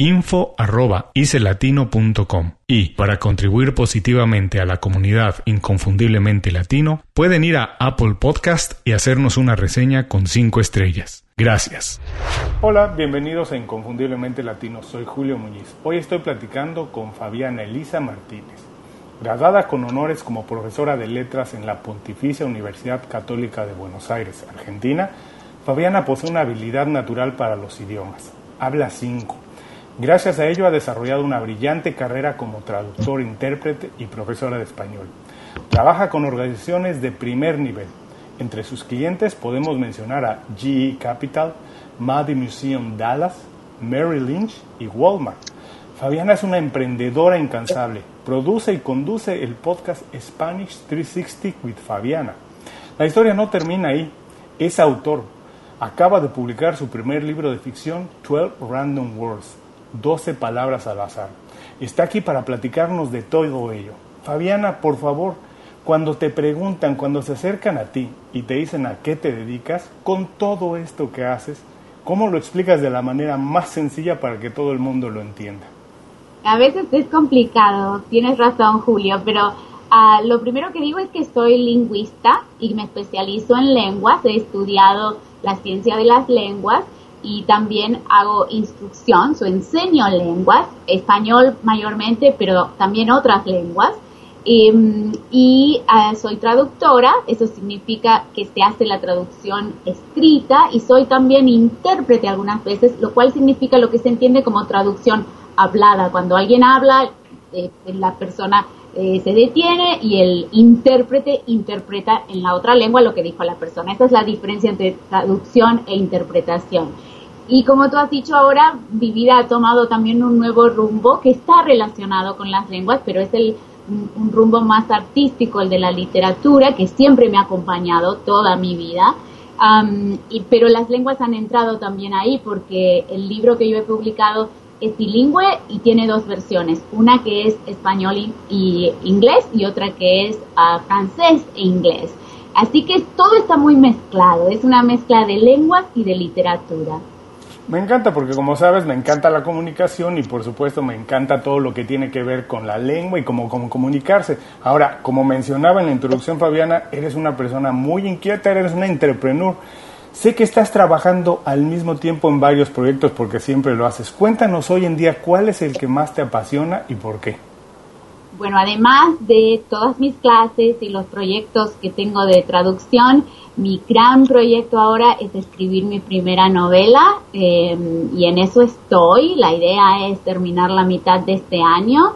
info.icelatino.com y para contribuir positivamente a la comunidad inconfundiblemente latino pueden ir a Apple Podcast y hacernos una reseña con 5 estrellas. Gracias. Hola, bienvenidos a Inconfundiblemente Latino. Soy Julio Muñiz. Hoy estoy platicando con Fabiana Elisa Martínez. Graduada con honores como profesora de letras en la Pontificia Universidad Católica de Buenos Aires, Argentina, Fabiana posee una habilidad natural para los idiomas. Habla cinco Gracias a ello ha desarrollado una brillante carrera como traductor, intérprete y profesora de español. Trabaja con organizaciones de primer nivel. Entre sus clientes podemos mencionar a GE Capital, Maddie Museum Dallas, Mary Lynch y Walmart. Fabiana es una emprendedora incansable. Produce y conduce el podcast Spanish 360 with Fabiana. La historia no termina ahí. Es autor. Acaba de publicar su primer libro de ficción, 12 Random Words 12 palabras al azar. Está aquí para platicarnos de todo ello. Fabiana, por favor, cuando te preguntan, cuando se acercan a ti y te dicen a qué te dedicas, con todo esto que haces, ¿cómo lo explicas de la manera más sencilla para que todo el mundo lo entienda? A veces es complicado, tienes razón Julio, pero ah, lo primero que digo es que soy lingüista y me especializo en lenguas, he estudiado la ciencia de las lenguas y también hago instrucción, o enseño lenguas, español mayormente, pero también otras lenguas. Em, y eh, soy traductora, eso significa que se hace la traducción escrita y soy también intérprete algunas veces, lo cual significa lo que se entiende como traducción hablada. Cuando alguien habla, eh, la persona eh, se detiene y el intérprete interpreta en la otra lengua lo que dijo la persona. Esa es la diferencia entre traducción e interpretación. Y como tú has dicho ahora, mi vida ha tomado también un nuevo rumbo que está relacionado con las lenguas, pero es el, un, rumbo más artístico, el de la literatura, que siempre me ha acompañado toda mi vida. y, pero las lenguas han entrado también ahí porque el libro que yo he publicado es bilingüe y tiene dos versiones, una que es español y, inglés y otra que es ah, francés e inglés. Así que todo está muy mezclado, es una mezcla de lenguas y de literatura. Me encanta porque como sabes me encanta la comunicación y por supuesto me encanta todo lo que tiene que ver con la lengua y cómo, cómo comunicarse. Ahora, como mencionaba en la introducción Fabiana, eres una persona muy inquieta, eres una entrepreneur. Sé que estás trabajando al mismo tiempo en varios proyectos porque siempre lo haces. Cuéntanos hoy en día cuál es el que más te apasiona y por qué. Bueno, además de todas mis clases y los proyectos que tengo de traducción, mi gran proyecto ahora es escribir mi primera novela em, y en eso estoy. La idea es terminar la mitad de este año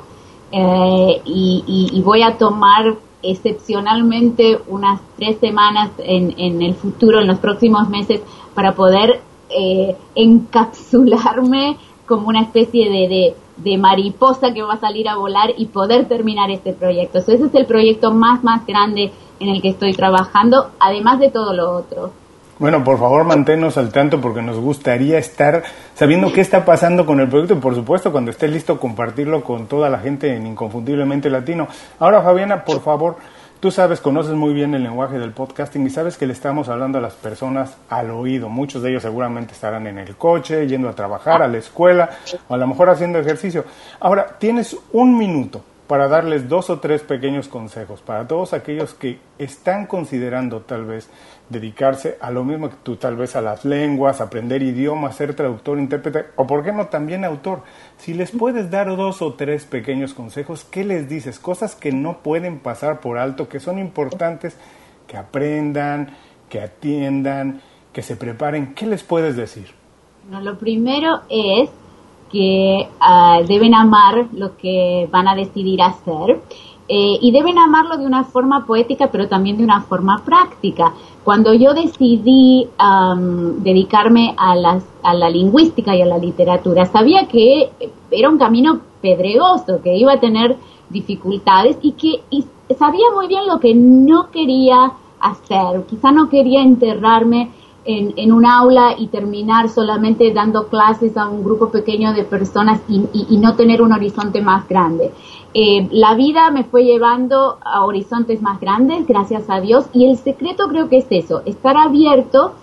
eh, y, voy a tomar excepcionalmente unas tres semanas en, el futuro, en los próximos meses, para poder eh, encapsularme como una especie de, de, mariposa que va a salir a volar y poder terminar este proyecto. ese es el proyecto más, más grande en el que estoy trabajando, además de todo lo otro. Bueno, por favor, manténnos al tanto porque nos gustaría estar sabiendo qué está pasando con el proyecto y, por supuesto, cuando esté listo, compartirlo con toda la gente en Inconfundiblemente Latino. Ahora, Fabiana, por favor, Tú sabes, conoces muy bien el lenguaje del podcasting y sabes que le estamos hablando a las personas al oído. Muchos de ellos seguramente estarán en el coche, yendo a trabajar, a la escuela o a lo mejor haciendo ejercicio. Ahora, tienes un minuto para darles dos o tres pequeños consejos para todos aquellos que están considerando tal vez dedicarse a lo mismo que tú, tal vez a las lenguas, aprender idiomas, ser traductor, intérprete o, por qué no, también autor. Si les puedes dar dos o tres pequeños consejos, ¿qué les dices? Cosas que no pueden pasar por alto, que son importantes, que aprendan, que atiendan, que se preparen. ¿Qué les puedes decir? lo primero es que ah, deben amar lo que van a decidir hacer eh, y deben amarlo de una forma poética, pero también de una forma práctica. Cuando yo decidí dedicarme a, a la lingüística y a la literatura, sabía que era un camino pedregoso, que iba a tener dificultades y que sabía muy bien lo que no quería hacer. Quizá no quería enterrarme en, un aula y terminar solamente dando clases a un grupo pequeño de personas y, no tener un horizonte más grande. Eh, la vida me fue llevando a horizontes más grandes, gracias a Dios, y el secreto creo que es eso, estar abierto,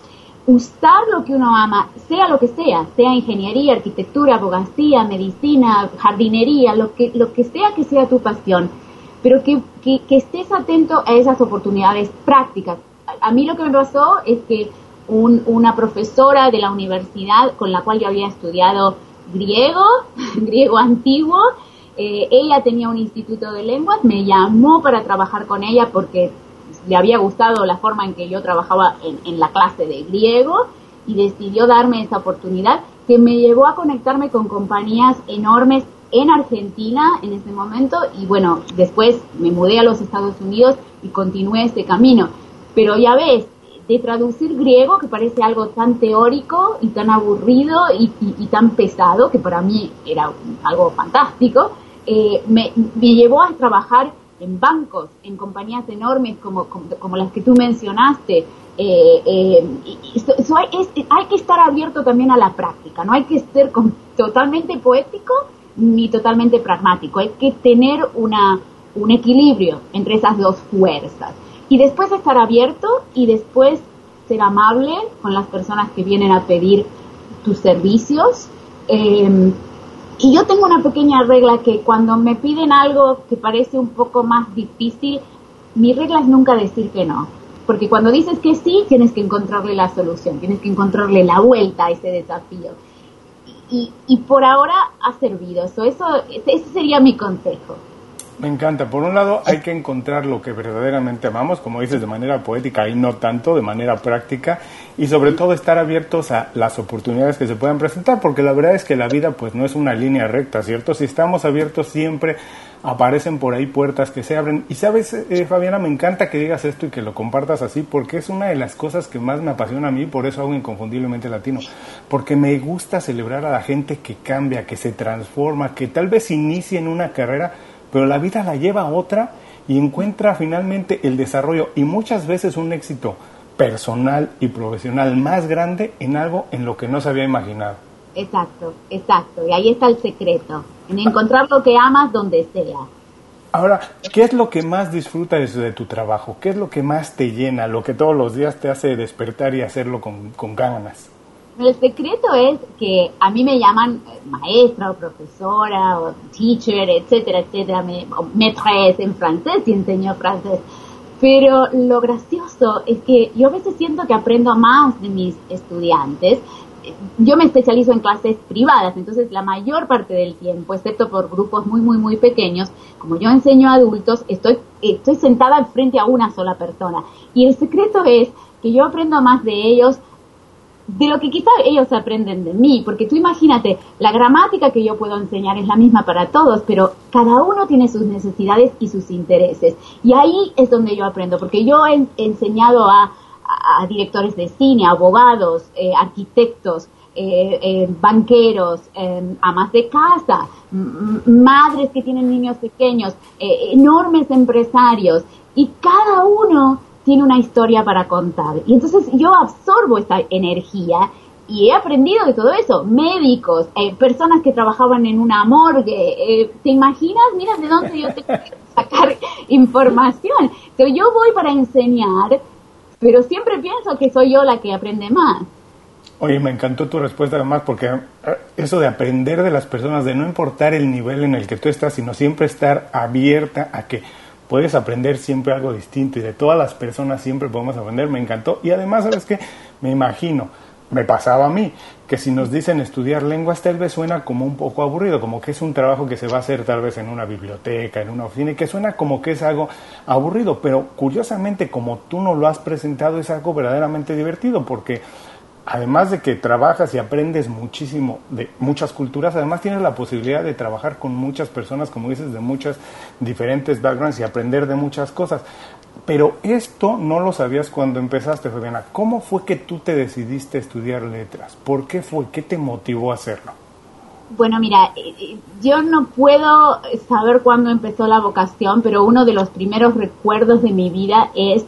usar lo que uno ama, sea lo que sea, sea ingeniería, arquitectura, abogacía, medicina, jardinería, lo que, lo que sea que sea tu pasión, pero que, que estés atento a esas oportunidades prácticas. A mí lo que me pasó es que una profesora de la universidad con la cual yo había estudiado griego, griego antiguo. Eh, ella tenía un instituto de lenguas, me llamó para trabajar con ella porque le había gustado la forma en que yo trabajaba en, la clase de griego y decidió darme esa oportunidad que me llevó a conectarme con compañías enormes en Argentina en ese momento y bueno, después me mudé a los Estados Unidos y continué ese camino. Pero ya ves, de traducir griego, que parece algo tan teórico y tan aburrido y, tan pesado, que para mí era algo fantástico, eh, me, llevó a trabajar en bancos, en compañías enormes como, como, las que tú mencionaste. Eh, eh, hay, que estar abierto también a la práctica, no hay que ser totalmente poético ni totalmente pragmático, hay que tener una, un equilibrio entre esas dos fuerzas y después estar abierto y después ser amable con las personas que vienen a pedir tus servicios. Em, y yo tengo una pequeña regla que cuando me piden algo que parece un poco más difícil, mi regla es nunca decir que no. Porque cuando dices que sí, tienes que encontrarle la solución, tienes que encontrarle la vuelta a ese desafío. Y, y por ahora ha servido. eso, ese sería mi consejo. Me encanta. Por un lado, hay que encontrar lo que verdaderamente amamos, como dices, de manera poética y no tanto, de manera práctica, y sobre todo estar abiertos a las oportunidades que se puedan presentar, porque la verdad es que la vida pues no es una línea recta, ¿cierto? Si estamos abiertos siempre aparecen por ahí puertas que se abren. Y sabes, eh, Fabiana, me encanta que digas esto y que lo compartas así, porque es una de las cosas que más me apasiona a mí, por eso hago Inconfundiblemente Latino, porque me gusta celebrar a la gente que cambia, que se transforma, que tal vez inicie en una carrera pero la vida la lleva a otra y encuentra finalmente el desarrollo y muchas veces un éxito personal y profesional más grande en algo en lo que no se había imaginado. Exacto, exacto. Y ahí está el secreto, en encontrar lo que amas donde sea. Ahora, ¿qué es lo que más disfrutas de tu trabajo? ¿Qué es lo que más te llena, lo que todos los días te hace despertar y hacerlo con, con ganas? El secreto es que a mí me llaman eh, maestra o profesora o teacher, etcétera, etcétera, me, maîtresse en francés y enseño francés. Pero lo gracioso es que yo a veces siento que aprendo más de mis estudiantes. Yo me especializo en clases privadas, entonces la mayor parte del tiempo, excepto por grupos muy, muy, muy pequeños, como yo enseño a adultos, estoy, estoy sentada frente a una sola persona. Y el secreto es que yo aprendo más de ellos de lo que quizá ellos aprenden de mí, porque tú imagínate, la gramática que yo puedo enseñar es la misma para todos, pero cada uno tiene sus necesidades y sus intereses. Y ahí es donde yo aprendo, porque yo he enseñado a, directores de cine, abogados, eh, arquitectos, eh, eh, banqueros, amas de casa, madres que tienen niños pequeños, enormes empresarios, y cada uno tiene una historia para contar. Y entonces yo absorbo esta energía y he aprendido de todo eso, médicos, eh, personas que trabajaban en una morgue, eh, ¿te imaginas? Mira de dónde yo tengo que sacar información. yo voy para enseñar, pero siempre pienso que soy yo la que aprende más. Oye, me encantó tu respuesta además porque eh, eso de aprender de las personas, de no importar el nivel en el que tú estás, sino siempre estar abierta a que puedes aprender siempre algo distinto y de todas las personas siempre podemos aprender, me encantó. Y además, ¿sabes qué? Me imagino, me pasaba a mí, que si nos dicen estudiar lenguas tal vez suena como un poco aburrido, como que es un trabajo que se va a hacer tal vez en una biblioteca, en una oficina, y que suena como que es algo aburrido, pero curiosamente como tú no lo has presentado es algo verdaderamente divertido, porque además de que trabajas y aprendes muchísimo de muchas culturas, además tienes la posibilidad de trabajar con muchas personas, como dices, de muchas diferentes backgrounds y aprender de muchas cosas. Pero esto no lo sabías cuando empezaste, Fabiana. ¿Cómo fue que tú te decidiste estudiar letras? ¿Por qué fue? ¿Qué te motivó a hacerlo? Bueno, mira, eh, eh, yo no puedo saber cuándo empezó la vocación, pero uno de los primeros recuerdos de mi vida es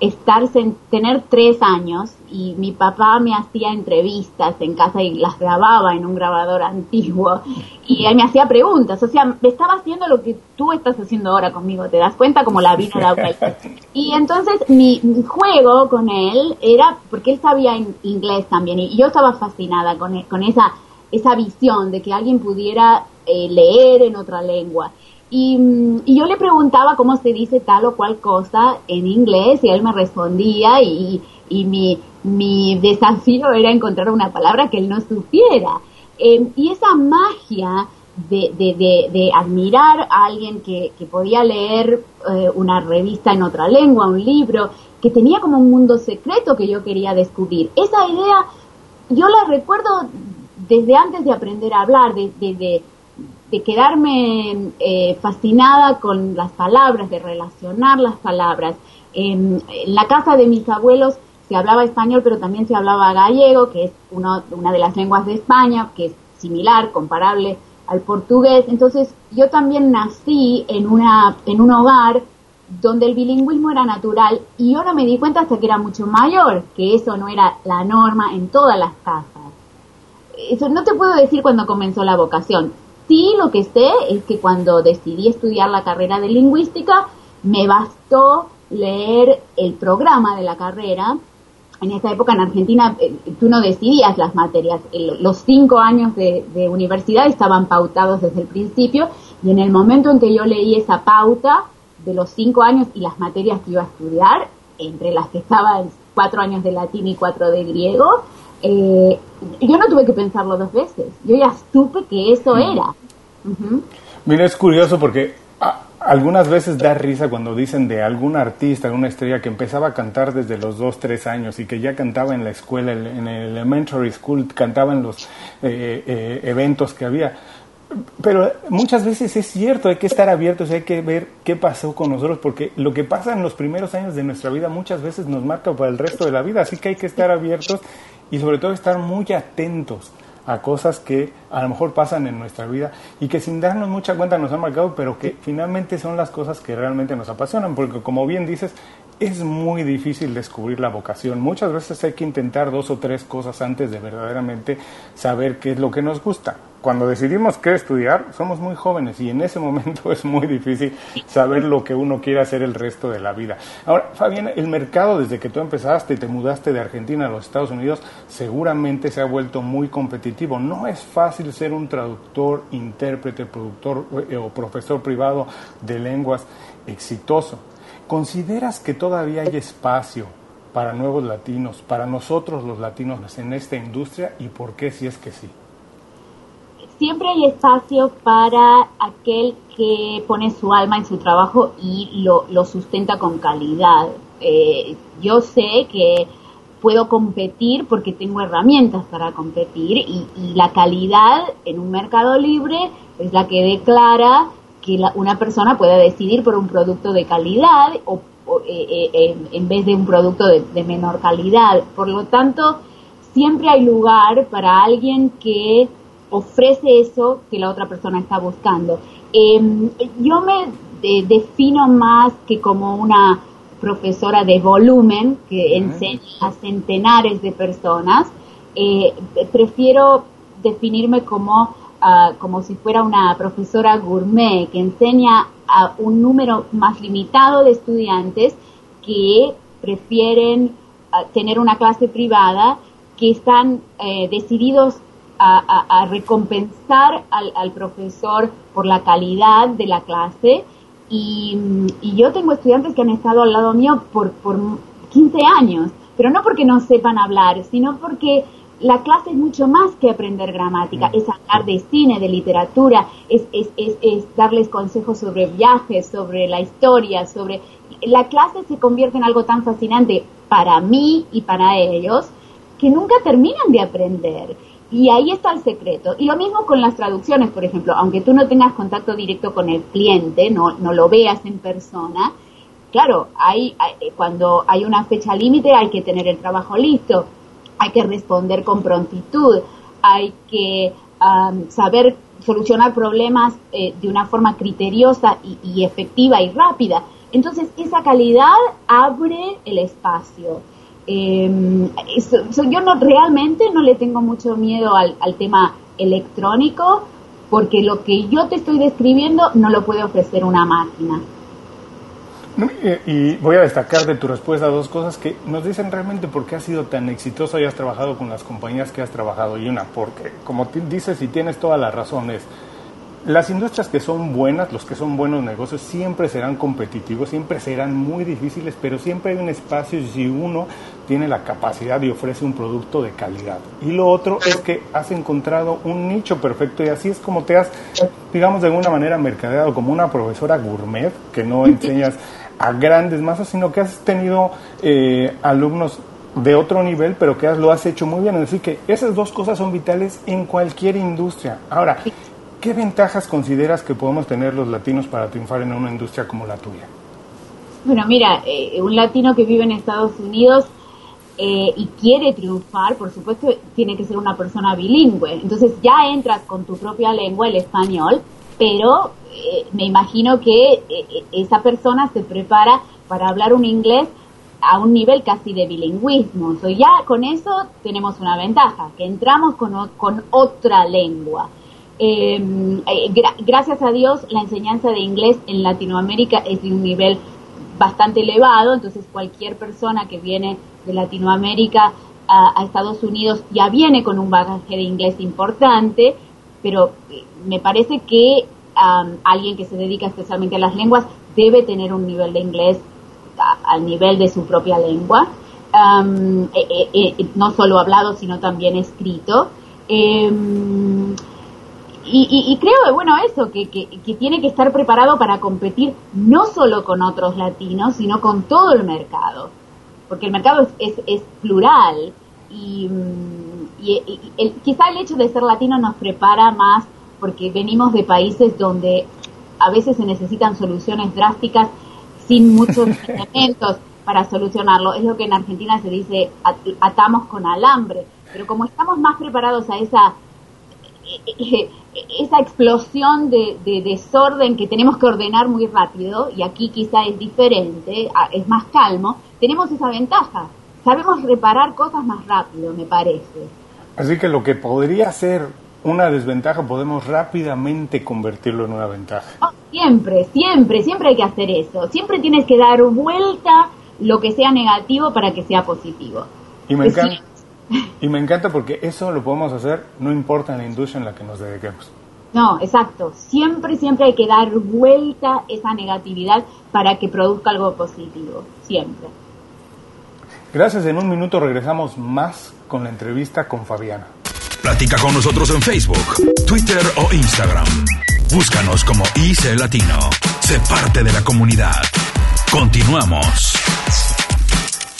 estar, tener tres años y mi papá me hacía entrevistas en casa y las grababa en un grabador antiguo y me hacía preguntas, o sea, me estaba haciendo lo que tú estás haciendo ahora conmigo, ¿te das cuenta? Como la vida da vuelta. Y entonces mi, juego con él era, porque él sabía en inglés también y yo estaba fascinada con, e, con esa, esa visión de que alguien pudiera eh, leer en otra lengua. Y, yo le preguntaba cómo se dice tal o cual cosa en inglés y él me respondía y, y mi, mi desafío era encontrar una palabra que él no supiera. Em, y esa magia de, de, de, admirar a alguien que, que podía leer eh, una revista en otra lengua, un libro, que tenía como un mundo secreto que yo quería descubrir. Esa idea yo la recuerdo desde antes de aprender a hablar, de, de, quedarme eh, fascinada con las palabras, de relacionar las palabras. en la casa de mis abuelos se hablaba español, pero también se hablaba gallego, que es una de las lenguas de España, que es similar, comparable al portugués. Entonces, yo también nací en, una, en un hogar donde el bilingüismo era natural y yo no me di cuenta hasta que era mucho mayor, que eso no era la norma en todas las casas. Eso no te puedo decir cuando comenzó la vocación. Sí, lo que sé es que cuando decidí estudiar la carrera de lingüística, me bastó leer el programa de la carrera. En esa época en Argentina eh, tú no decidías las materias, los cinco años de, universidad estaban pautados desde el principio y en el momento en que yo leí esa pauta de los cinco años y las materias que iba a estudiar, entre las que estaban cuatro años de latín y cuatro de griego, eh, yo no tuve que pensarlo dos veces, yo ya supe que eso mm. era. Mira, es curioso porque algunas veces da risa cuando dicen de algún artista, alguna estrella que empezaba a cantar desde los 2, 3 años y que ya cantaba en la escuela, en el elementary school, cantaba en los eh, eh, eventos que había. Pero muchas veces es cierto, hay que estar abiertos, hay que ver qué pasó con nosotros, porque lo que pasa en los primeros años de nuestra vida muchas veces nos marca para el resto de la vida, así que hay que estar abiertos y sobre todo estar muy atentos a cosas que a lo mejor pasan en nuestra vida y que sin darnos mucha cuenta nos han marcado, pero que finalmente son las cosas que realmente nos apasionan, porque como bien dices, es muy difícil descubrir la vocación. Muchas veces hay que intentar dos o tres cosas antes de verdaderamente saber qué es lo que nos gusta. Cuando decidimos qué estudiar, somos muy jóvenes y en ese momento es muy difícil saber lo que uno quiere hacer el resto de la vida. Ahora, Fabián, el mercado desde que tú empezaste y te mudaste de Argentina a los Estados Unidos seguramente se ha vuelto muy competitivo. No es fácil ser un traductor, intérprete, productor eh, o profesor privado de lenguas exitoso. ¿Consideras que todavía hay espacio para nuevos latinos, para nosotros los latinos en esta industria y por qué si es que sí? Siempre hay espacio para aquel que pone su alma en su trabajo y lo, sustenta con calidad. Eh, yo sé que puedo competir porque tengo herramientas para competir y, y, la calidad en un mercado libre es la que declara que una persona pueda decidir por un producto de calidad o, eh, eh, en vez de un producto de, menor calidad. Por lo tanto, siempre hay lugar para alguien que ofrece eso que la otra persona está buscando. Em, yo me defino más que como una profesora de volumen que enseña a centenares de personas eh, prefiero definirme como, ah, como si fuera una profesora gourmet que enseña a un número más limitado de estudiantes que prefieren ah, tener una clase privada, que están eh, decididos a, recompensar al, profesor por la calidad de la clase. Y, yo tengo estudiantes que han estado al lado mío por, por 15 años, pero no porque no sepan hablar, sino porque la clase es mucho más que aprender gramática, mm. es hablar de cine, de literatura, es, es, es, es, darles consejos sobre viajes, sobre la historia, sobre... La clase se convierte en algo tan fascinante para mí y para ellos que nunca terminan de aprender. Y ahí está el secreto. Y lo mismo con las traducciones, por ejemplo, aunque tú no tengas contacto directo con el cliente, no, no lo veas en persona, claro, hay, cuando hay una fecha límite hay que tener el trabajo listo hay que responder con prontitud, hay que saber solucionar problemas eh, de una forma criteriosa y, efectiva y rápida. Entonces, esa calidad abre el espacio. Em, yo no realmente no le tengo mucho miedo al, al tema electrónico porque lo que yo te estoy describiendo no lo puede ofrecer una máquina. Y voy a destacar de tu respuesta dos cosas que nos dicen realmente por qué has sido tan exitoso y has trabajado con las compañías que has trabajado. Y una, porque como dices y tienes todas las razones, las industrias que son buenas, los que son buenos negocios, siempre serán competitivos, siempre serán muy difíciles, pero siempre hay un espacio si uno tiene la capacidad y ofrece un producto de calidad. Y lo otro es que has encontrado un nicho perfecto y así es como te has, digamos, de alguna manera mercadeado como una profesora gourmet que no enseñas a grandes masas, sino que has tenido eh, alumnos de otro nivel, pero que lo has hecho muy bien. Es decir, que esas dos cosas son vitales en cualquier industria. Ahora, ¿qué ventajas consideras que podemos tener los latinos para triunfar en una industria como la tuya? Bueno, mira, eh, un latino que vive en Estados Unidos eh, y quiere triunfar, por supuesto, tiene que ser una persona bilingüe. Entonces ya entras con tu propia lengua, el español, pero eh, me imagino que eh, eh, esa persona se prepara para hablar un inglés a un nivel casi de bilingüismo. So, ya con eso tenemos una ventaja, que entramos con, con otra lengua. Em, gracias a Dios, la enseñanza de inglés en Latinoamérica es de un nivel bastante elevado, entonces cualquier persona que viene de Latinoamérica a, Estados Unidos ya viene con un bagaje de inglés importante pero me parece que alguien que se dedica especialmente a las lenguas debe tener un nivel de inglés al nivel de su propia lengua, eh, no solo hablado, sino también escrito. Em, y, creo, bueno, eso, que, tiene que estar preparado para competir no solo con otros latinos, sino con todo el mercado, porque el mercado es, plural y... Mm, y, el, quizá el hecho de ser latino nos prepara más porque venimos de países donde a veces se necesitan soluciones drásticas sin muchos elementos para solucionarlo. Es lo que en Argentina se dice atamos con alambre. Pero como estamos más preparados a esa, esa explosión de, de desorden que tenemos que ordenar muy rápido, y aquí quizá es diferente, es más calmo, tenemos esa ventaja. Sabemos reparar cosas más rápido, me parece. Así que lo que podría ser una desventaja podemos rápidamente convertirlo en una ventaja. Oh, siempre, siempre, siempre hay que hacer eso. Siempre tienes que dar vuelta lo que sea negativo para que sea positivo. Y me, encanta, y me encanta porque eso lo podemos hacer no importa la industria en la que nos dediquemos. No, exacto. Siempre, siempre hay que dar vuelta esa negatividad para que produzca algo positivo. Siempre. Gracias. En un minuto regresamos más con la entrevista con Fabiana. Platica con nosotros en Facebook, Twitter o Instagram. Búscanos como IC Latino. Sé parte de la comunidad. Continuamos.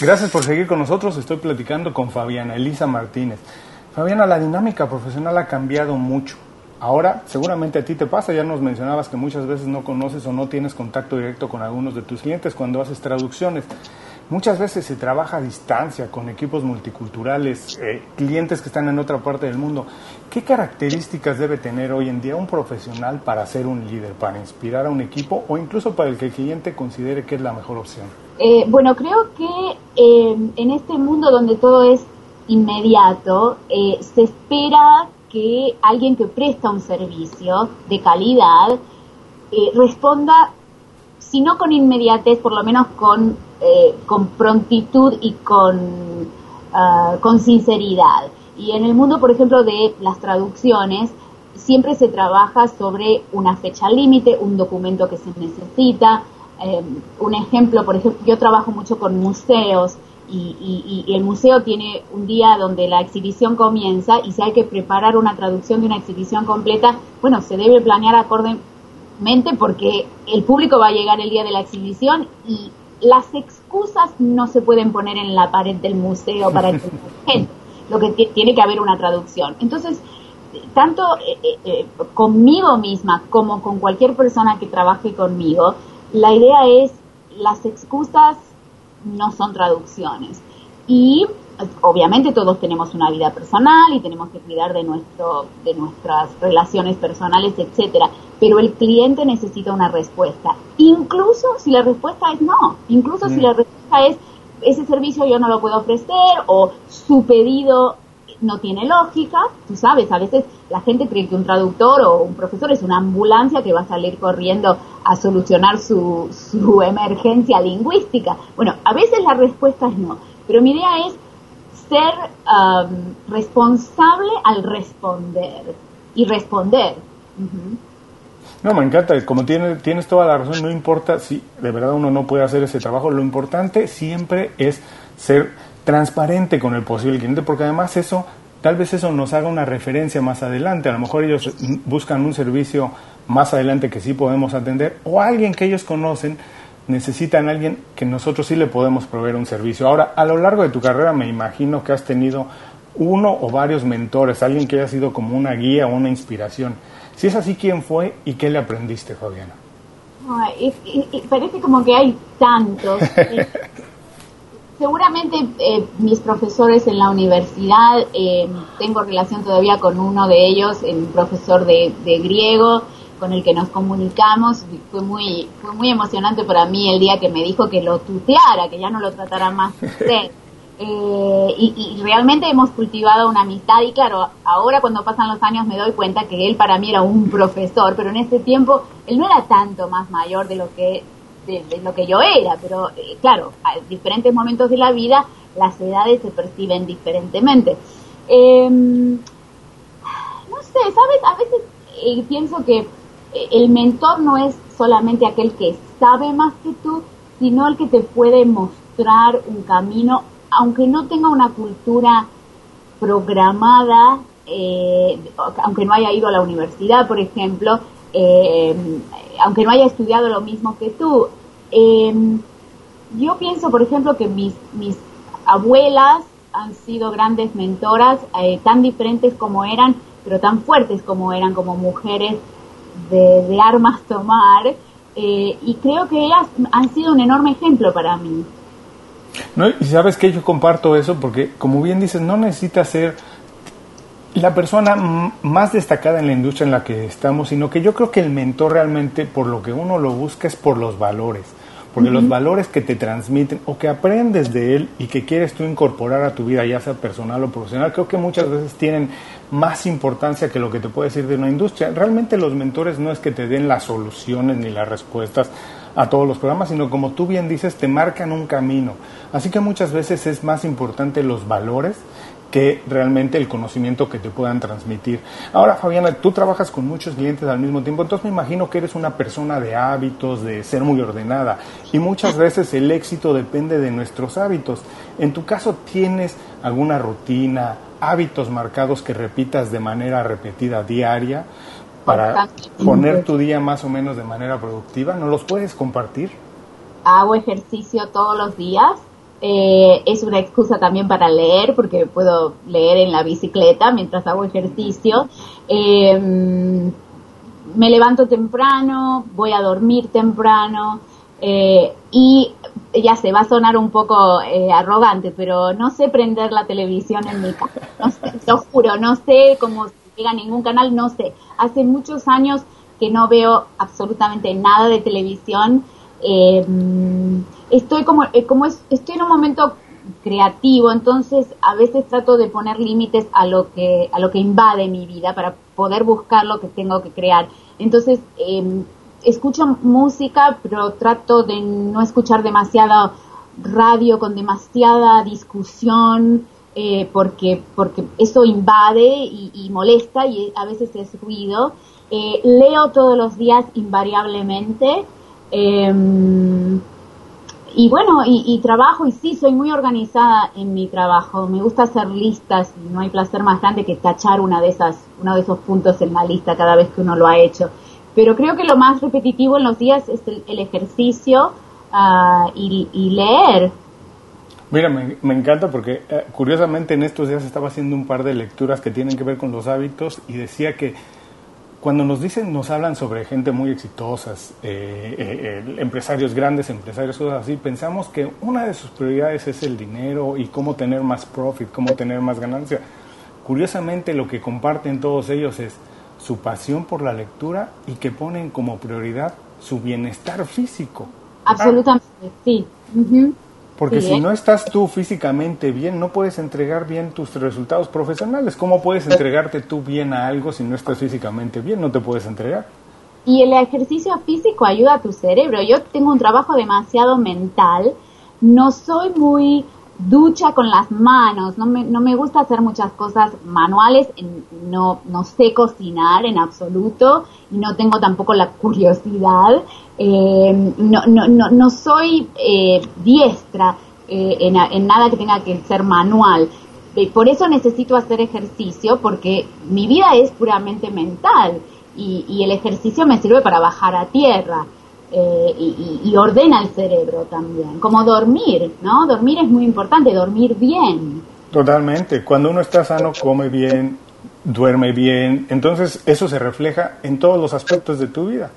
Gracias por seguir con nosotros. Estoy platicando con Fabiana Elisa Martínez. Fabiana, la dinámica profesional ha cambiado mucho. Ahora, seguramente a ti te pasa, ya nos mencionabas que muchas veces no conoces o no tienes contacto directo con algunos de tus clientes cuando haces traducciones. Muchas veces se trabaja a distancia con equipos multiculturales, eh, clientes que están en otra parte del mundo. ¿Qué características debe tener hoy en día un profesional para ser un líder, para inspirar a un equipo o incluso para el que el cliente considere que es la mejor opción? Eh, bueno, creo que eh, en este mundo donde todo es inmediato, eh, se espera que alguien que presta un servicio de calidad responda, si no con inmediatez, por lo menos con, eh, con prontitud y con, ah, con sinceridad. Y en el mundo, por ejemplo, de las traducciones, siempre se trabaja sobre una fecha límite, un documento que se necesita. un ejemplo, por ejemplo, yo trabajo mucho con museos y, el museo tiene un día donde la exhibición comienza y si hay que preparar una traducción de una exhibición completa, bueno, se debe planear acordemente porque el público va a llegar el día de la exhibición y las excusas no se pueden poner en la pared del museo para que gente, lo que tiene que haber una traducción. Entonces, tanto eh, eh, eh, conmigo misma como con cualquier persona que trabaje conmigo, la idea es las excusas no son traducciones. Y obviamente todos tenemos una vida personal y tenemos que cuidar de nuestro de nuestras relaciones personales, etcétera, pero el cliente necesita una respuesta, incluso si la respuesta es no, incluso si mm. la respuesta es ese servicio yo no lo puedo ofrecer o su pedido no tiene lógica. Tú sabes, a veces la gente cree que un traductor o un profesor es una ambulancia que va a salir corriendo a solucionar su, su emergencia lingüística. Bueno, a veces la respuesta es no, pero mi idea es ser um, responsable al responder y responder. No, me encanta, como tienes, tienes toda la razón, no importa si de verdad uno no puede hacer ese trabajo, lo importante siempre es ser transparente con el posible cliente, porque además eso, tal vez eso nos haga una referencia más adelante. A lo mejor ellos buscan un servicio más adelante que sí podemos atender, o alguien que ellos conocen necesitan a alguien que nosotros sí le podemos proveer un servicio. Ahora, a lo largo de tu carrera me imagino que has tenido uno o varios mentores, alguien que haya sido como una guía o una inspiración. Si es así, ¿quién fue y qué le aprendiste, Fabiana? parece como que hay tantos. Seguramente eh, mis profesores en la universidad, eh, tengo relación todavía con uno de ellos, un profesor de, griego, con el que nos comunicamos. Fue muy, fue muy emocionante para mí el día que me dijo que lo tuteara, que ya no lo tratara más usted. Eh, y, realmente hemos cultivado una amistad y claro, ahora cuando pasan los años me doy cuenta que él para mí era un profesor, pero en ese tiempo él no era tanto más mayor de lo que de, lo que yo era, pero eh, claro, a diferentes momentos de la vida las edades se perciben diferentemente. Em, no sé, ¿sabes? A veces eh, pienso que el mentor no es solamente aquel que sabe más que tú, sino el que te puede mostrar un camino, aunque no tenga una cultura programada, aunque no haya ido a la universidad, por ejemplo, eh, aunque no haya estudiado lo mismo que tú. Em, yo pienso, por ejemplo, que mis, mis abuelas han sido grandes mentoras, eh, tan diferentes como eran, pero tan fuertes como eran como mujeres de, armas tomar, eh, y creo que ellas han sido un enorme ejemplo para mí. No, y sabes que yo comparto eso porque, como bien dices, no necesitas ser la persona más destacada en la industria en la que estamos, sino que yo creo que el mentor realmente por lo que uno lo busca es por los valores, porque los valores que te transmiten o que aprendes de él y que quieres tú incorporar a tu vida, ya sea personal o profesional, creo que muchas veces tienen más importancia que lo que te puede decir de una industria. Realmente los mentores no es que te den las soluciones ni las respuestas a todos los programas, sino como tú bien dices, te marcan un camino. Así que muchas veces es más importante los valores que realmente el conocimiento que te puedan transmitir. Ahora, Fabiana, tú trabajas con muchos clientes al mismo tiempo, entonces me imagino que eres una persona de hábitos, de ser muy ordenada, y muchas veces el éxito depende de nuestros hábitos. En tu caso, ¿tienes alguna rutina, hábitos marcados que repitas de manera repetida diaria para poner tu día más o menos de manera productiva? ¿No los puedes compartir? Hago ejercicio todos los días eh, es una excusa también para leer, porque puedo leer en la bicicleta mientras hago ejercicio. Em, me levanto temprano, voy a dormir temprano eh, y ya se va a sonar un poco eh, arrogante, pero no sé prender la televisión en mi casa. No lo juro, no sé cómo llega ningún canal, no sé. Hace muchos años que no veo absolutamente nada de televisión. Eh, estoy como, eh, como estoy en un momento creativo, entonces a veces trato de poner límites a lo que a lo que invade mi vida para poder buscar lo que tengo que crear. Entonces eh, escucho música, pero trato de no escuchar demasiada radio con demasiada discusión, eh, porque, porque eso invade y, molesta y a veces es ruido. Eh, leo todos los días invariablemente. Em, y bueno, y, trabajo, y sí, soy muy organizada en mi trabajo. Me gusta hacer listas, y no hay placer más grande que tachar una de esas, uno de esos puntos en la lista cada vez que uno lo ha hecho. Pero creo que lo más repetitivo en los días es el, ejercicio uh, y, y, leer. Mira, me, me encanta porque eh, curiosamente en estos días estaba haciendo un par de lecturas que tienen que ver con los hábitos y decía que cuando nos dicen, nos hablan sobre gente muy exitosas, eh, eh, empresarios grandes, empresarios, cosas así, pensamos que una de sus prioridades es el dinero y cómo tener más profit, cómo tener más ganancia. Curiosamente lo que comparten todos ellos es su pasión por la lectura y que ponen como prioridad su bienestar físico. Absolutamente, sí. Porque si no estás tú físicamente bien, no puedes entregar bien tus resultados profesionales. ¿Cómo puedes entregarte tú bien a algo si no estás físicamente bien? No te puedes entregar. Y el ejercicio físico ayuda a tu cerebro. Yo tengo un trabajo demasiado mental. No soy muy ducha con las manos, no me, no me gusta hacer muchas cosas manuales, no, no sé cocinar en absoluto y no tengo tampoco la curiosidad, eh, no, no, no, no soy eh, diestra eh, en, en, nada que tenga que ser manual. Por eso necesito hacer ejercicio porque mi vida es puramente mental y, y el ejercicio me sirve para bajar a tierra. Eh, y, ordena el cerebro también, como dormir, ¿no? Dormir es muy importante, dormir bien. Totalmente, cuando uno está sano, come bien, duerme bien, entonces eso se refleja en todos los aspectos de tu vida.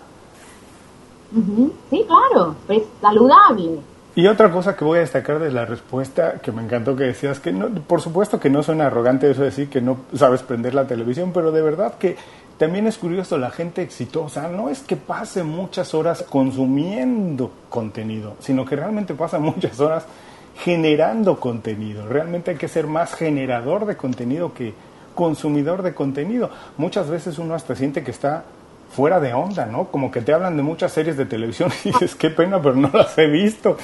Sí, claro, es saludable. Y otra cosa que voy a destacar de la respuesta, que me encantó que decías, que no, por supuesto que no suena arrogante eso de decir que no sabes prender la televisión, pero de verdad que también es curioso, la gente exitosa no es que pase muchas horas consumiendo contenido, sino que realmente pasa muchas horas generando contenido. Realmente hay que ser más generador de contenido que consumidor de contenido. Muchas veces uno hasta siente que está fuera de onda, ¿no? Como que te hablan de muchas series de televisión y dices, qué pena, pero no las he visto.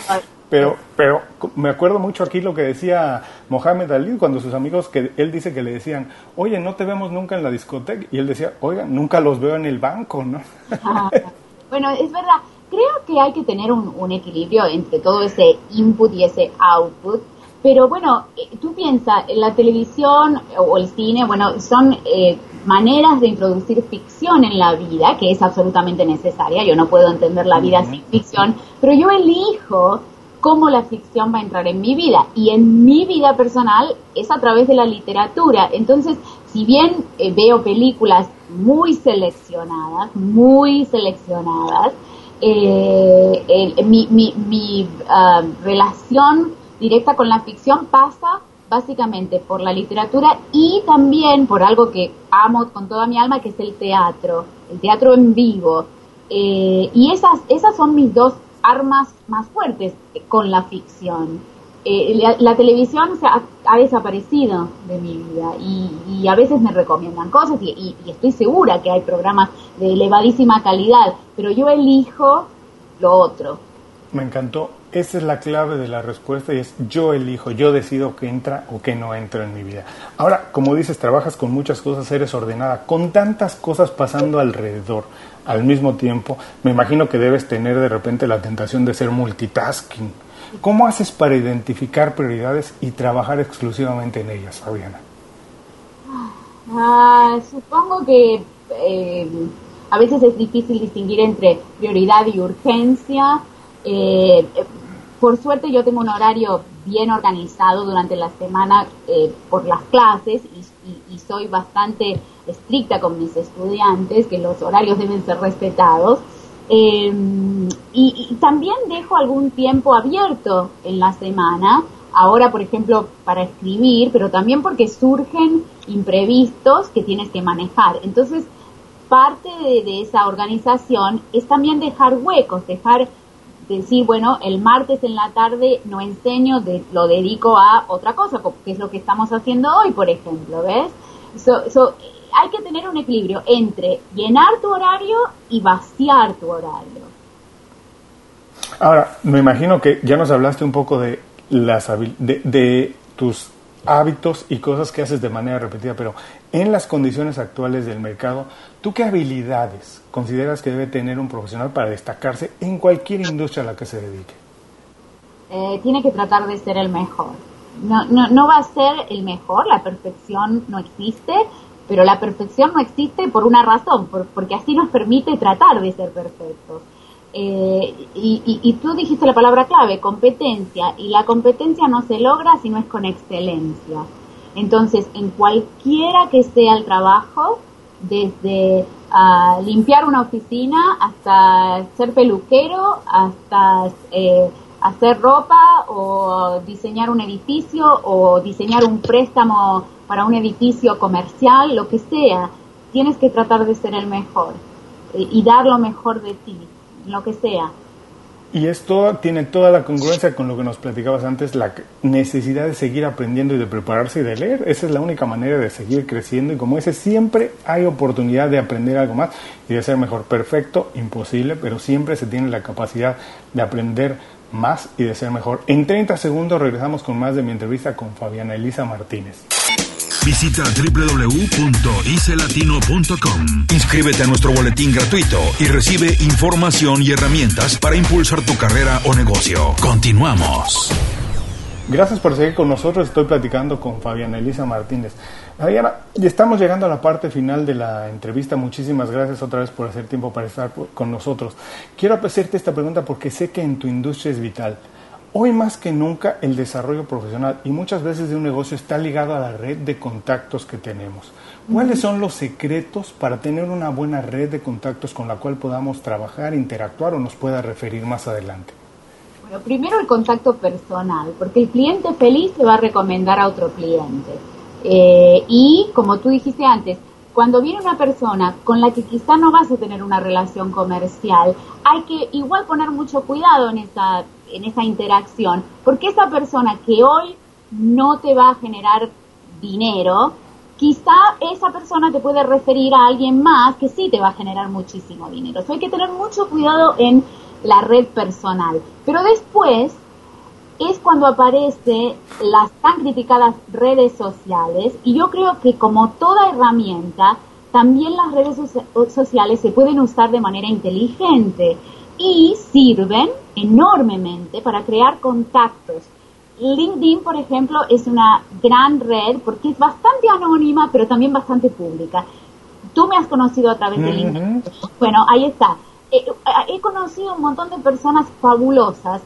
Pero, pero me acuerdo mucho aquí lo que decía Mohamed Ali cuando sus amigos, que él dice que le decían, oye, no te vemos nunca en la discoteca. Y él decía, oiga, nunca los veo en el banco, ¿no? bueno, es verdad. Creo que hay que tener un, un equilibrio entre todo ese input y ese output. Pero bueno, eh, tú piensas, la televisión o el cine, bueno, son eh, maneras de introducir ficción en la vida, que es absolutamente necesaria. Yo no puedo entender la vida sin ficción, pero yo elijo cómo la ficción va a entrar en mi vida. Y en mi vida personal es a través de la literatura. Entonces, si bien eh, veo películas muy seleccionadas, muy seleccionadas, eh, mi, mi, ah, relación directa con la ficción pasa básicamente por la literatura y también por algo que amo con toda mi alma, que es el teatro, el teatro en vivo. Eh, y esas, esas son mis dos armas más fuertes con la ficción. Eh, la, televisión ha, desaparecido de mi vida y, a veces me recomiendan cosas y, estoy segura que hay programas de elevadísima calidad, pero yo elijo lo otro. Me encantó. Esa es la clave de la respuesta y es yo elijo, yo decido que entra o que no entra en mi vida. Ahora, como dices, trabajas con muchas cosas, eres ordenada, con tantas cosas pasando alrededor al mismo tiempo, me imagino que debes tener de repente la tentación de ser multitasking. ¿Cómo haces para identificar prioridades y trabajar exclusivamente en ellas, Fabiana? Ah, supongo que eh, a veces es difícil distinguir entre prioridad y urgencia. Eh, por suerte yo tengo un horario bien organizado durante la semana eh, por las clases y, soy bastante estricta con mis estudiantes, que los horarios deben ser respetados. Em, y, también dejo algún tiempo abierto en la semana, ahora por ejemplo para escribir, pero también porque surgen imprevistos que tienes que manejar. Entonces, parte de esa organización es también dejar huecos, dejar decir, bueno, el martes en la tarde no enseño, lo dedico a otra cosa, que es lo que estamos haciendo hoy, por ejemplo, ¿ves? hay que tener un equilibrio entre llenar tu horario y vaciar tu horario. Ahora, me imagino que ya nos hablaste un poco de, las, de, de tus hábitos y cosas que haces de manera repetida, pero en las condiciones actuales del mercado, ¿tú qué habilidades consideras que debe tener un profesional para destacarse en cualquier industria a la que se dedique? Eh, tiene que tratar de ser el mejor. No, no, no va a ser el mejor, la perfección no existe, pero la perfección no existe por una razón, porque así nos permite tratar de ser perfectos. Eh, y, y, tú dijiste la palabra clave, competencia, y la competencia no se logra si no es con excelencia. Entonces, en cualquiera que sea el trabajo, desde ah, limpiar una oficina hasta ser peluquero, hasta eh, hacer ropa o diseñar un edificio o diseñar un préstamo para un edificio comercial, lo que sea, tienes que tratar de ser el mejor eh, y dar lo mejor de ti lo que sea. Y esto tiene toda la congruencia con lo que nos platicabas antes, la necesidad de seguir aprendiendo y de prepararse y de leer. Esa es la única manera de seguir creciendo y como ese siempre hay oportunidad de aprender algo más y de ser mejor. Perfecto, imposible, pero siempre se tiene la capacidad de aprender más y de ser mejor. En 30 segundos regresamos con más de mi entrevista con Fabiana Elisa Martínez. Visita www.icelatino.com. Inscríbete a nuestro boletín gratuito y recibe información y herramientas para impulsar tu carrera o negocio. Continuamos. Gracias por seguir con nosotros. Estoy platicando con Fabiana Elisa Martínez. Fabiana, estamos llegando a la parte final de la entrevista. Muchísimas gracias otra vez por hacer tiempo para estar con nosotros. Quiero hacerte esta pregunta porque sé que en tu industria es vital. Hoy más que nunca el desarrollo profesional y muchas veces de un negocio está ligado a la red de contactos que tenemos. ¿Cuáles son los secretos para tener una buena red de contactos con la cual podamos trabajar, interactuar o nos pueda referir más adelante? Bueno, primero el contacto personal, porque el cliente feliz te va a recomendar a otro cliente. Eh, y como tú dijiste antes, cuando viene una persona con la que quizá no vas a tener una relación comercial, hay que igual poner mucho cuidado en esa en esa interacción, porque esa persona que hoy no te va a generar dinero, quizá esa persona te puede referir a alguien más que sí te va a generar muchísimo dinero. hay que tener mucho cuidado en la red personal. Pero después es cuando aparecen las tan criticadas redes sociales y yo creo que como toda herramienta, también las redes sociales se pueden usar de manera inteligente y sirven enormemente para crear contactos. LinkedIn, por ejemplo, es una gran red porque es bastante anónima, pero también bastante pública. Tú me has conocido a través de LinkedIn. Bueno, ahí está. Eh, eh, he, conocido un montón de personas fabulosas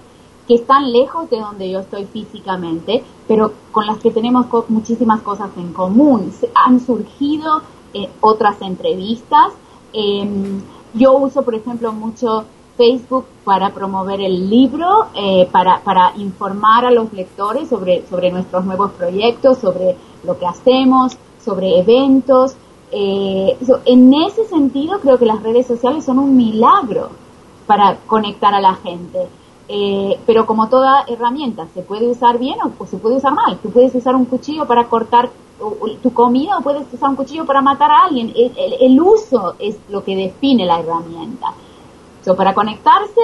que están lejos de donde yo estoy físicamente, pero con las que tenemos muchísimas cosas en común. han surgido eh, otras entrevistas. Em, yo uso, por ejemplo, mucho Facebook para promover el libro, eh, para, para informar a los lectores sobre, sobre nuestros nuevos proyectos, sobre lo que hacemos, sobre eventos. Eh, en ese sentido, creo que las redes sociales son un milagro para conectar a la gente. Eh, pero como toda herramienta, se puede usar bien o, se puede usar mal. Tú puedes usar un cuchillo para cortar tu comida o puedes usar un cuchillo para matar a alguien. el uso es lo que define la herramienta para conectarse,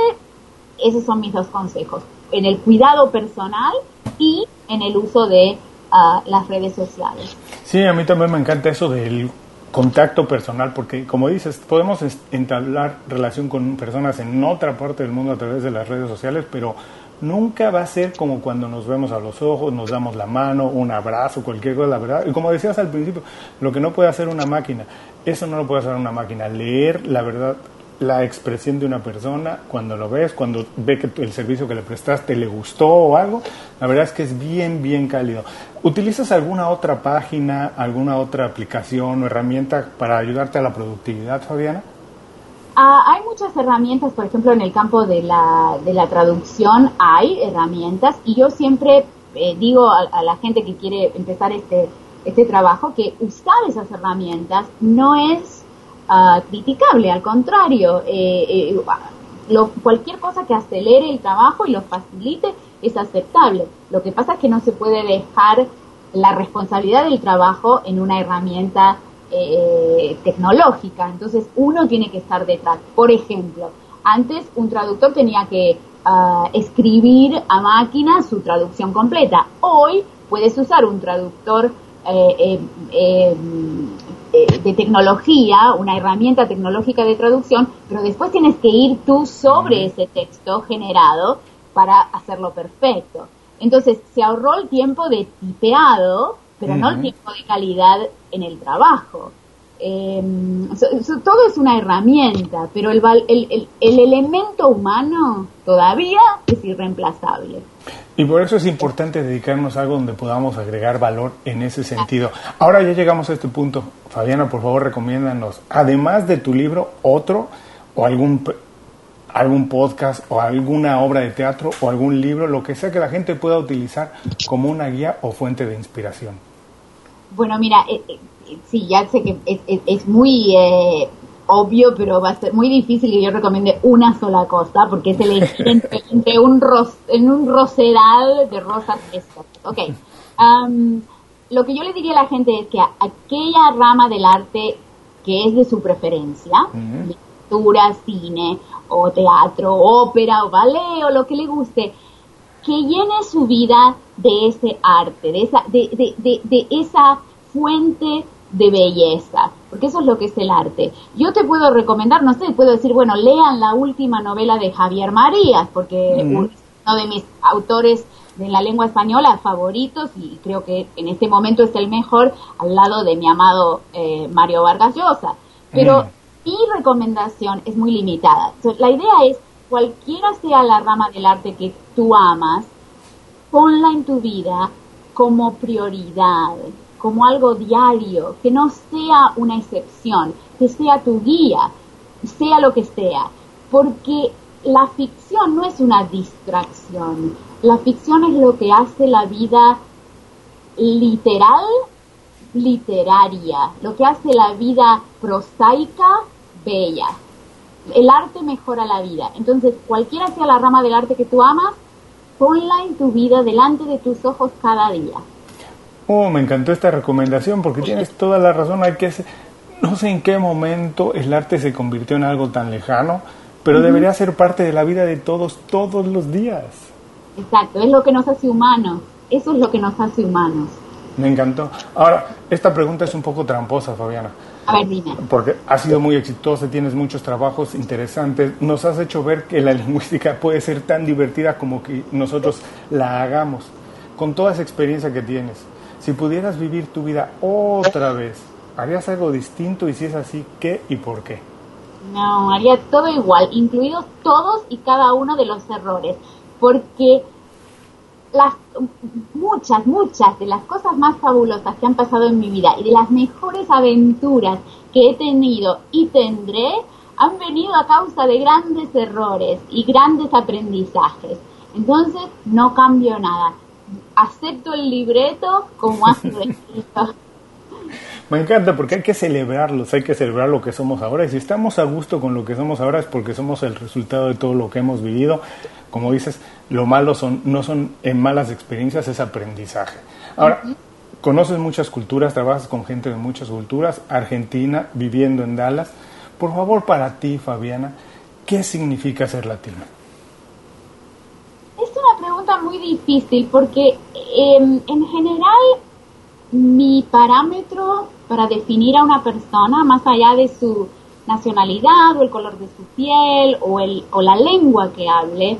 esos son mis dos consejos, en el cuidado personal y en el uso de ah, las redes sociales. Sí, a mí también me encanta eso del contacto personal, porque como dices, podemos entablar relación con personas en otra parte del mundo a través de las redes sociales, pero nunca va a ser como cuando nos vemos a los ojos, nos damos la mano, un abrazo, cualquier cosa, la verdad. Y como decías al principio, lo que no puede hacer una máquina, eso no lo puede hacer una máquina. Leer la verdad la expresión de una persona cuando lo ves, cuando ve que el servicio que le prestaste le gustó o algo, la verdad es que es bien, bien cálido. ¿Utilizas alguna otra página, alguna otra aplicación o herramienta para ayudarte a la productividad, Fabiana? Ah, hay muchas herramientas, por ejemplo, en el campo de la, de la traducción hay herramientas y yo siempre eh, digo a, a la gente que quiere empezar este, este trabajo que usar esas herramientas no es criticable, al contrario, eh, eh, lo, cualquier cosa que acelere el trabajo y lo facilite es aceptable. Lo que pasa es que no se puede dejar la responsabilidad del trabajo en una herramienta eh, tecnológica. Entonces uno tiene que estar detrás. Por ejemplo, antes un traductor tenía que ah, escribir a máquina su traducción completa. Hoy puedes usar un traductor de tecnología, una herramienta tecnológica de traducción, pero después tienes que ir tú sobre ese texto generado para hacerlo perfecto. Entonces se ahorró el tiempo de tipeado, pero no el tiempo de calidad en el trabajo. Em, todo es una herramienta, pero el, el, el, elemento humano todavía es irreemplazable. Y por eso es importante dedicarnos a algo donde podamos agregar valor en ese sentido. Ahora ya llegamos a este punto. Fabiana, por favor, recomiéndanos, además de tu libro, otro o algún algún podcast o alguna obra de teatro o algún libro, lo que sea que la gente pueda utilizar como una guía o fuente de inspiración. Bueno, mira, eh, eh, sí, ya sé que es, muy eh, obvio, pero va a ser muy difícil que yo recomiende una sola cosa, porque es el entre, un en un rosedal de rosas Ok. lo que yo le diría a la gente es que aquella rama del arte que es de su preferencia, lectura, cine o teatro, ópera o ballet o lo que le guste, que llene su vida de ese arte, de esa, de, de, de, esa fuente de belleza, porque eso es lo que es el arte. Yo te puedo recomendar, no sé, puedo decir, bueno, lean la última novela de Javier Marías, porque mm. uno de mis autores de la lengua española favoritos y creo que en este momento es el mejor al lado de mi amado eh, Mario Vargas Llosa. Pero mm. mi recomendación es muy limitada. la idea es, cualquiera sea la rama del arte que tú amas, ponla en tu vida como prioridad, como algo diario, que no sea una excepción, que sea tu guía, sea lo que sea, porque la ficción no es una distracción, la ficción es lo que hace la vida literal, literaria, lo que hace la vida prosaica, bella. El arte mejora la vida. Entonces, cualquiera sea la rama del arte que tú amas, ponla en tu vida delante de tus ojos cada día. Oh, me encantó esta recomendación porque tienes toda la razón. Hay que no sé en qué momento el arte se convirtió en algo tan lejano, pero debería ser parte de la vida de todos todos los días. Exacto, es lo que nos hace humanos. Eso es lo que nos hace humanos. Me encantó. Ahora, esta pregunta es un poco tramposa, Fabiana. A ver, dime. Porque has sido muy exitosa, tienes muchos trabajos interesantes. Nos has hecho ver que la lingüística puede ser tan divertida como que nosotros la hagamos. Con toda esa experiencia que tienes, si pudieras vivir tu vida otra vez, ¿harías algo distinto? Y si es así, ¿qué y por qué? No, haría todo igual, incluidos todos y cada uno de los errores. Porque las muchas, muchas de las cosas más fabulosas que han pasado en mi vida y de las mejores aventuras que he tenido y tendré han venido a causa de grandes errores y grandes aprendizajes. Entonces no cambio nada. Acepto el libreto como ha sido escrito. Me encanta porque hay que celebrarlos, hay que celebrar lo que somos ahora. Y si estamos a gusto con lo que somos ahora es porque somos el resultado de todo lo que hemos vivido. Como dices, lo malo son, no son en malas experiencias, es aprendizaje. Ahora, conoces muchas culturas, trabajas con gente de muchas culturas, Argentina, viviendo en Dallas. Por favor, para ti, Fabiana, ¿qué significa ser latino? Pregunta muy difícil porque em, en general mi parámetro para definir a una persona, más allá de su nacionalidad o el color de su piel o, el, o la lengua que hable,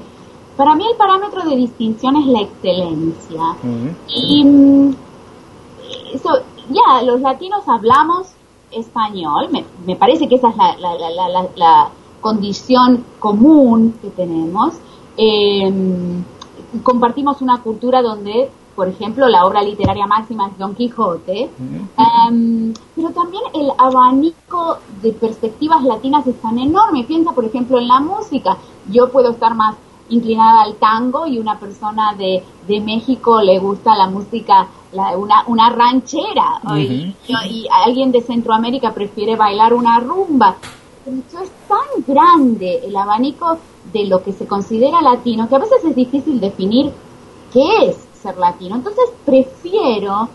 para mí el parámetro de distinción es la excelencia. Y eso, ya, los latinos hablamos español, me, me parece que esa es la, la, la, la condición común que tenemos. Em, compartimos una cultura donde por ejemplo, la obra literaria máxima es Don Quijote, em, pero también el abanico de perspectivas latinas es tan enorme. Piensa, por ejemplo, en la música. Yo puedo estar más inclinada al tango y una persona de, de México le gusta la música, una, una ranchera, y, y, alguien de Centroamérica prefiere bailar una rumba. Es tan grande el abanico de lo que se considera latino, que a veces es difícil definir qué es ser latino. Entonces prefiero,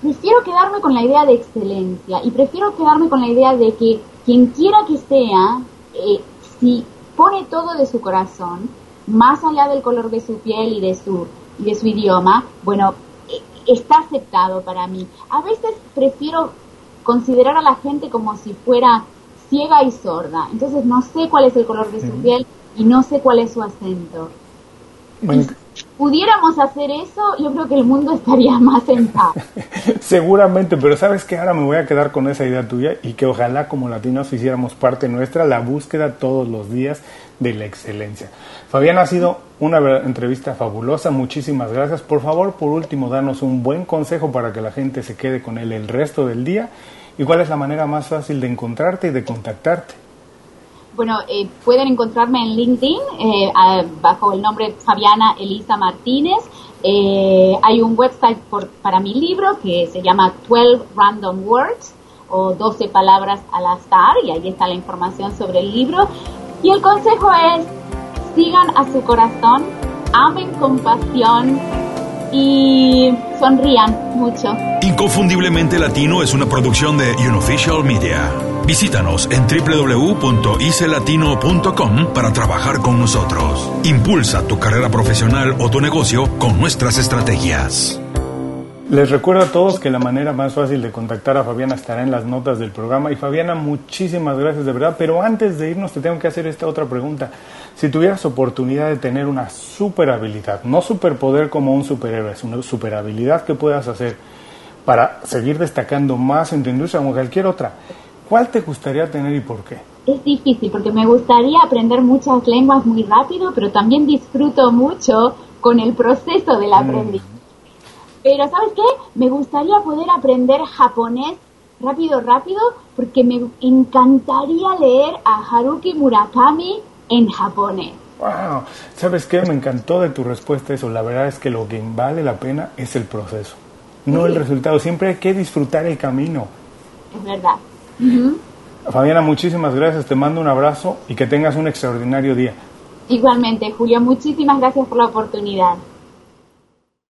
prefiero quedarme con la idea de excelencia y prefiero quedarme con la idea de que quien quiera que sea, eh, si pone todo de su corazón, más allá del color de su piel y de su, y de su idioma, bueno, eh, está aceptado para mí. A veces prefiero considerar a la gente como si fuera ciega y sorda. Entonces no sé cuál es el color de su piel y no sé cuál es su acento. si pudiéramos hacer eso, yo creo que el mundo estaría más en paz. Seguramente, pero sabes que ahora me voy a quedar con esa idea tuya y que ojalá como latinos hiciéramos parte nuestra la búsqueda todos los días de la excelencia. Fabián, ha sido una entrevista fabulosa, muchísimas gracias. Por favor, por último, danos un buen consejo para que la gente se quede con él el resto del día ¿Y cuál es la manera más fácil de encontrarte y de contactarte? Bueno, eh, pueden encontrarme en LinkedIn eh, bajo el nombre Fabiana Elisa Martínez. Eh, hay un website para mi libro que se llama 12 Random Words o 12 palabras al azar y ahí está la información sobre el libro. Y el consejo es, sigan a su corazón, amen con pasión y sonrían mucho. Inconfundiblemente Latino es una producción de Unofficial Media. Visítanos en www.icelatino.com para trabajar con nosotros. Impulsa tu carrera profesional o tu negocio con nuestras estrategias. Les recuerdo a todos que la manera más fácil de contactar a Fabiana estará en las notas del programa. Y Fabiana, muchísimas gracias de verdad. Pero antes de irnos te tengo que hacer esta otra pregunta. Si tuvieras oportunidad de tener una super habilidad, no superpoder como un superhéroe, es una super habilidad que puedas hacer para seguir destacando más en tu industria o en cualquier otra, ¿cuál te gustaría tener y por qué? Es difícil porque me gustaría aprender muchas lenguas muy rápido, pero también disfruto mucho con el proceso del mm. aprendizaje. Pero ¿sabes qué? Me gustaría poder aprender japonés rápido, rápido, porque me encantaría leer a Haruki Murakami en japonés. Wow, ¿sabes qué? Me encantó de tu respuesta eso. La verdad es que lo que vale la pena es el proceso, no el resultado. Siempre hay que disfrutar el camino. Es verdad. Fabiana, muchísimas gracias. Te mando un abrazo y que tengas un extraordinario día. Igualmente, Julio, muchísimas gracias por la oportunidad.